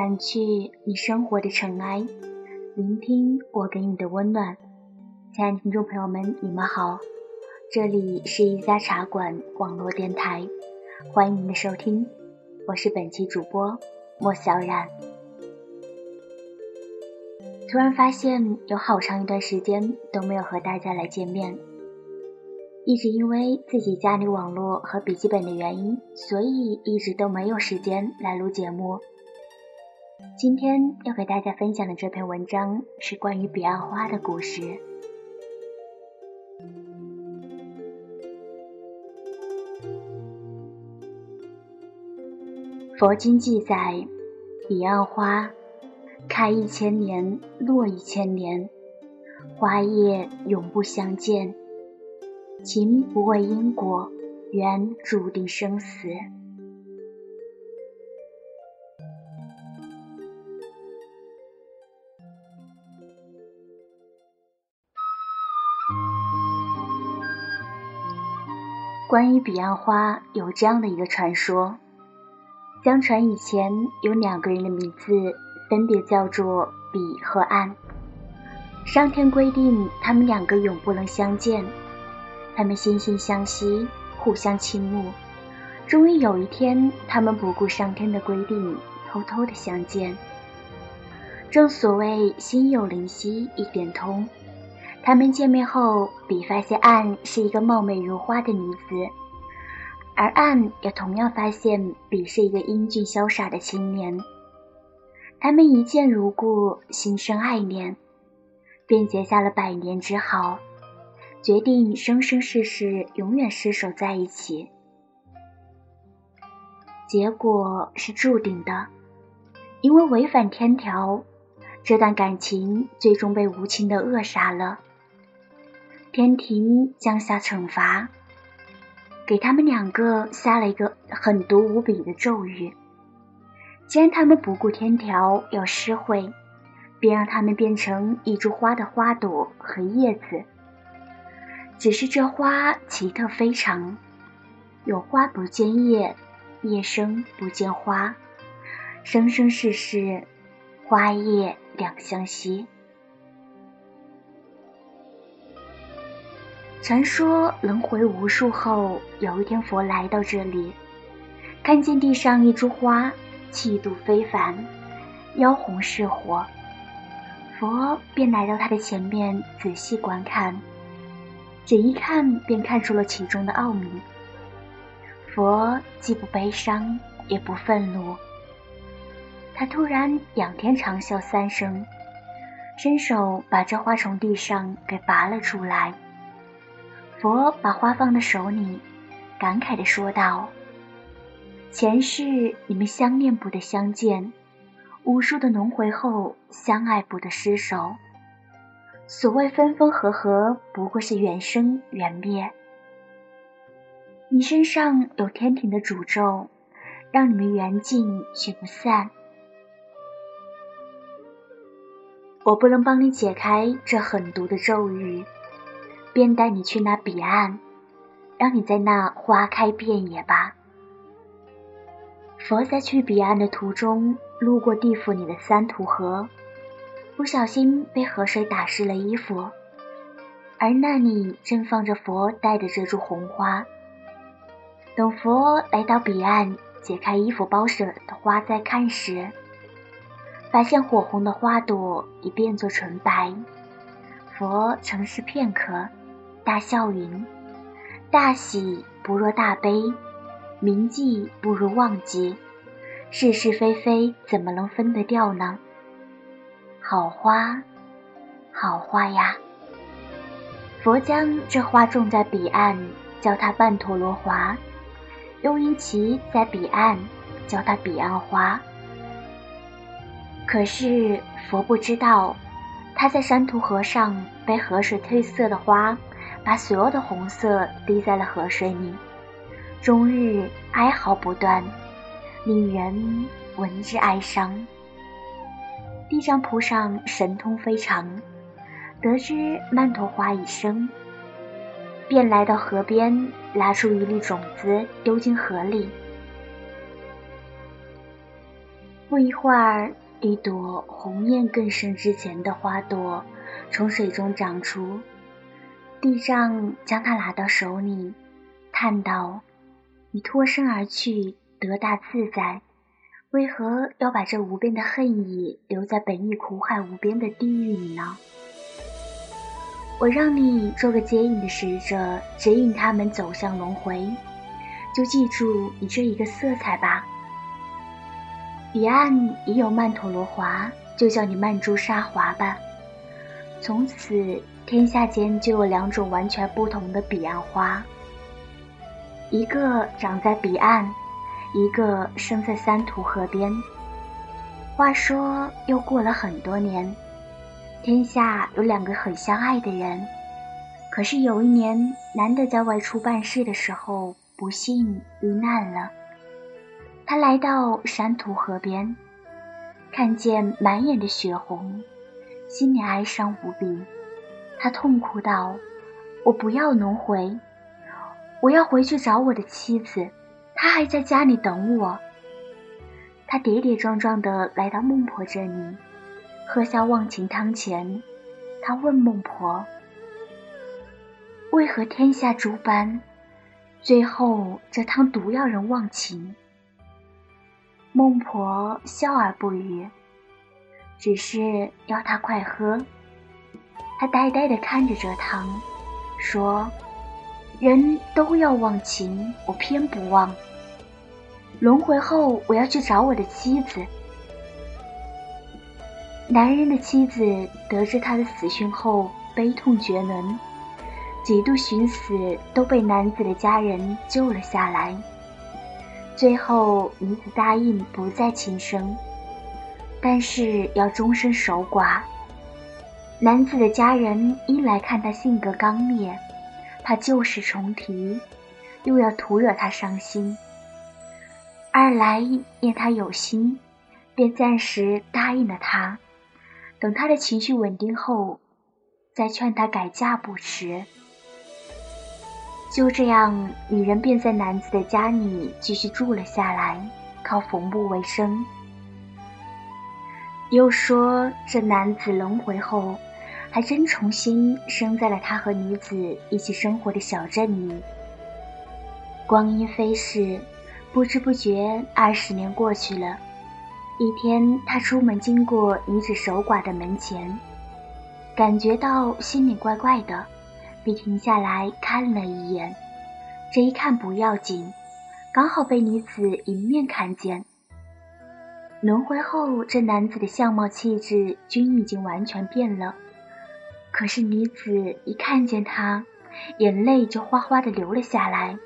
掸去你生活的尘埃，聆听我给你的温暖。亲爱的听众朋友们，你们好，这里是一家茶馆网络电台，欢迎您的收听，我是本期主播莫小冉。突然发现有好长一段时间都没有和大家来见面。一直因为自己家里网络和笔记本的原因，所以一直都没有时间来录节目。今天要给大家分享的这篇文章是关于彼岸花的故事。佛经记载，彼岸花开一千年，落一千年，花叶永不相见。情不为因果，缘注定生死。关于彼岸花，有这样的一个传说：相传以前有两个人的名字，分别叫做彼和岸。上天规定，他们两个永不能相见。他们惺惺相惜，互相倾慕。终于有一天，他们不顾上天的规定，偷偷的相见。正所谓心有灵犀一点通。他们见面后，比发现岸是一个貌美如花的女子，而岸也同样发现比是一个英俊潇洒的青年。他们一见如故，心生爱恋，便结下了百年之好。决定生生世世永远厮守在一起，结果是注定的，因为违反天条，这段感情最终被无情的扼杀了。天庭降下惩罚，给他们两个下了一个狠毒无比的咒语：既然他们不顾天条要施惠，便让他们变成一株花的花朵和叶子。只是这花奇特非常，有花不见叶，叶生不见花，生生世世，花叶两相惜。传说轮回无数后，有一天佛来到这里，看见地上一株花，气度非凡，妖红似火，佛便来到他的前面，仔细观看。只一看便看出了其中的奥秘。佛既不悲伤，也不愤怒。他突然仰天长啸三声，伸手把这花从地上给拔了出来。佛把花放在手里，感慨地说道：“前世你们相恋不得相见，无数的轮回后相爱不得失手。”所谓分分合合，不过是缘生缘灭。你身上有天庭的诅咒，让你们缘尽却不散。我不能帮你解开这狠毒的咒语，便带你去那彼岸，让你在那花开遍野吧。佛在去彼岸的途中，路过地府里的三途河。不小心被河水打湿了衣服，而那里正放着佛带的这株红花。等佛来到彼岸，解开衣服包着的花再看时，发现火红的花朵已变作纯白。佛沉思片刻，大笑云：“大喜不若大悲，铭记不如忘记，是是非非怎么能分得掉呢？”好花，好花呀！佛将这花种在彼岸，叫它半陀罗华；又因其在彼岸，叫它彼岸花。可是佛不知道，他在山途河上被河水褪色的花，把所有的红色滴在了河水里，终日哀嚎不断，令人闻之哀伤。地藏菩萨神通非常，得知曼陀花已生，便来到河边，拿出一粒种子丢进河里。不一会儿，一朵红艳更盛之前的花朵从水中长出。地藏将它拿到手里，叹道：“你脱身而去，得大自在，为何要把这无边的恨意留在本已苦海无边的地狱里呢？我让你做个接引的使者，指引他们走向轮回，就记住你这一个色彩吧。彼岸已有曼陀罗华，就叫你曼珠沙华吧。从此。”天下间就有两种完全不同的彼岸花，一个长在彼岸，一个生在三途河边。话说，又过了很多年，天下有两个很相爱的人，可是有一年，男的在外出办事的时候不幸遇难了。他来到山途河边，看见满眼的血红，心里哀伤无比。他痛苦道：“我不要轮回，我要回去找我的妻子，她还在家里等我。”他跌跌撞撞地来到孟婆这里，喝下忘情汤前，他问孟婆：“为何天下诸般，最后这汤毒要人忘情？”孟婆笑而不语，只是要他快喝。他呆呆地看着这汤，说：“人都要忘情，我偏不忘。轮回后，我要去找我的妻子。”男人的妻子得知他的死讯后，悲痛绝伦，几度寻死都被男子的家人救了下来。最后，女子答应不再轻生，但是要终身守寡。男子的家人一来看他性格刚烈，怕旧事重提，又要徒惹他伤心；二来念他有心，便暂时答应了他，等他的情绪稳定后，再劝他改嫁不迟。就这样，女人便在男子的家里继续住了下来，靠缝布为生。又说这男子轮回后。还真重新生在了他和女子一起生活的小镇里。光阴飞逝，不知不觉二十年过去了。一天，他出门经过女子守寡的门前，感觉到心里怪怪的，便停下来看了一眼。这一看不要紧，刚好被女子迎面看见。轮回后，这男子的相貌气质均已经完全变了。可是女子一看见他，眼泪就哗哗的流了下来。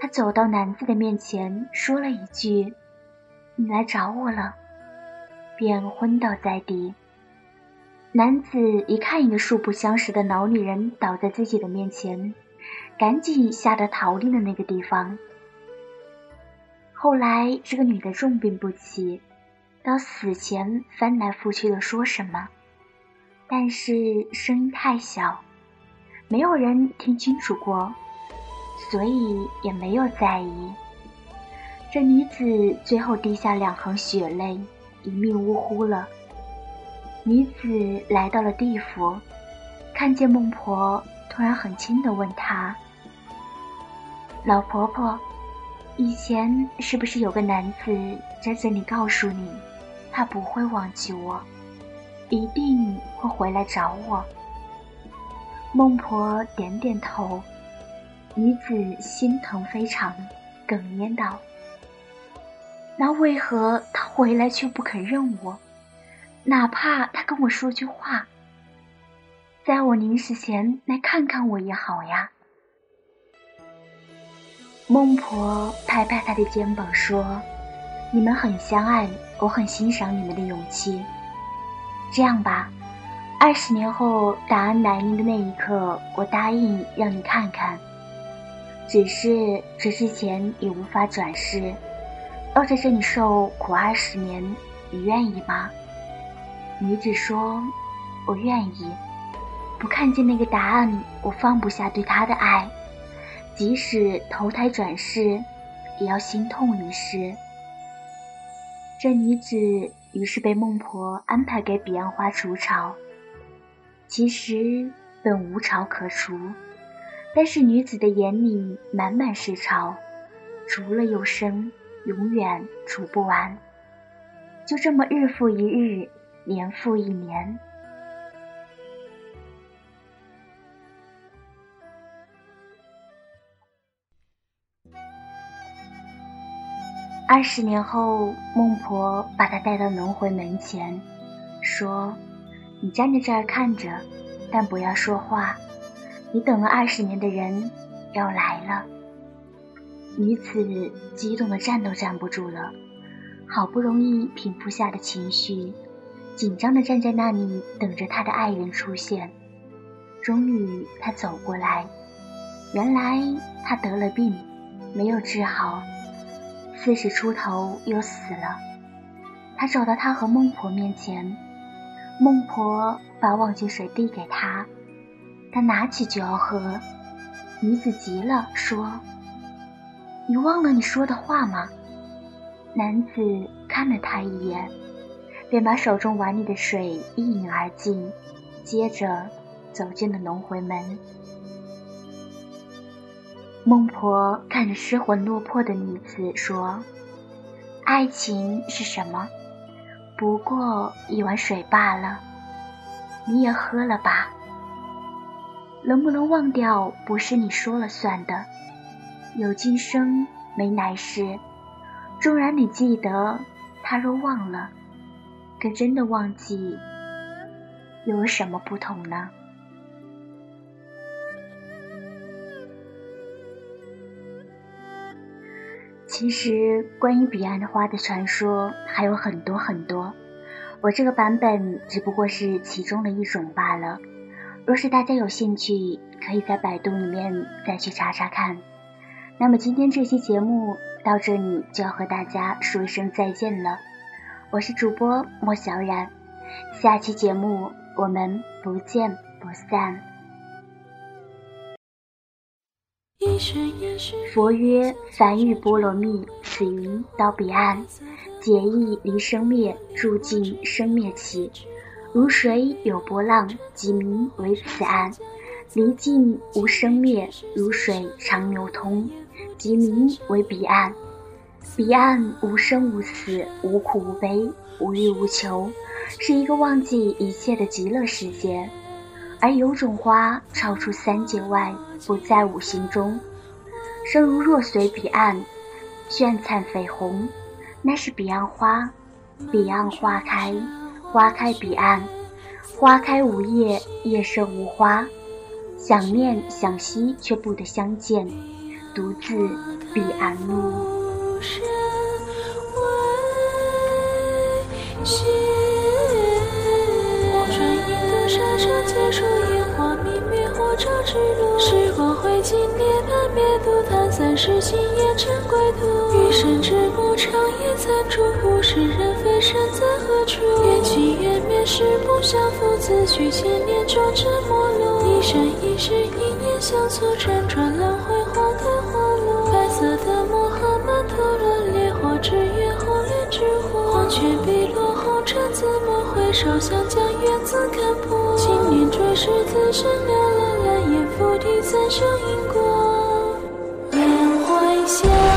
她走到男子的面前，说了一句：“你来找我了。”便昏倒在地。男子一看一个素不相识的老女人倒在自己的面前，赶紧吓得逃离了那个地方。后来这个女的重病不起，到死前翻来覆去的说什么。但是声音太小，没有人听清楚过，所以也没有在意。这女子最后滴下两行血泪，一命呜呼了。女子来到了地府，看见孟婆，突然很轻的问她：“老婆婆，以前是不是有个男子在这里告诉你，他不会忘记我？”一定会回来找我。孟婆点点头，女子心疼非常，哽咽道：“那为何他回来却不肯认我？哪怕他跟我说句话，在我临死前来看看我也好呀。”孟婆拍拍他的肩膀说：“你们很相爱，我很欣赏你们的勇气。”这样吧，二十年后答案来临的那一刻，我答应让你看看。只是这之前也无法转世，要在这里受苦二十年，你愿意吗？女子说：“我愿意。不看见那个答案，我放不下对他的爱，即使投胎转世，也要心痛一世。”这女子于是被孟婆安排给彼岸花除草。其实本无草可除，但是女子的眼里满满是草，除了又生，永远除不完。就这么日复一日，年复一年。二十年后，孟婆把他带到轮回门前，说：“你站在这儿看着，但不要说话。你等了二十年的人要来了。”女子激动的站都站不住了，好不容易平复下的情绪，紧张的站在那里等着他的爱人出现。终于，他走过来，原来他得了病，没有治好。四十出头又死了，他走到他和孟婆面前，孟婆把忘情水递给他，他拿起就要喝，女子急了，说：“你忘了你说的话吗？”男子看了他一眼，便把手中碗里的水一饮而尽，接着走进了轮回门。孟婆看着失魂落魄的女子说：“爱情是什么？不过一碗水罢了。你也喝了吧。能不能忘掉，不是你说了算的。有今生，没来世。纵然你记得，他若忘了，跟真的忘记，又有什么不同呢？”其实，关于彼岸花的传说还有很多很多，我这个版本只不过是其中的一种罢了。若是大家有兴趣，可以在百度里面再去查查看。那么今天这期节目到这里就要和大家说一声再见了，我是主播莫小冉，下期节目我们不见不散。佛曰：凡欲波罗蜜，此云到彼岸，解意离生灭，住尽生灭起。如水有波浪，即名为此岸；离尽无生灭，如水常流通，即名为彼岸。彼岸无生无死，无苦无悲，无欲无求，是一个忘记一切的极乐世界。而有种花超出三界外，不在五行中，生如若水彼岸，绚灿绯红，那是彼岸花。彼岸花开，花开彼岸，花开无叶，叶生无花。想念想惜，却不得相见，独自彼岸路。时光灰烬涅槃灭度，叹三世今夜尘归途。余生只不长夜残烛，物是人非身在何处？缘起缘灭是不相负，自取千年终成陌路。一生一世一念相错，辗转轮回花开花落。白色的墨荷满途了，烈火之焰红莲之火。黄泉碧落红尘自墨，回首想将缘字看破。念追世自身了，菩提，三生因果，莲花香。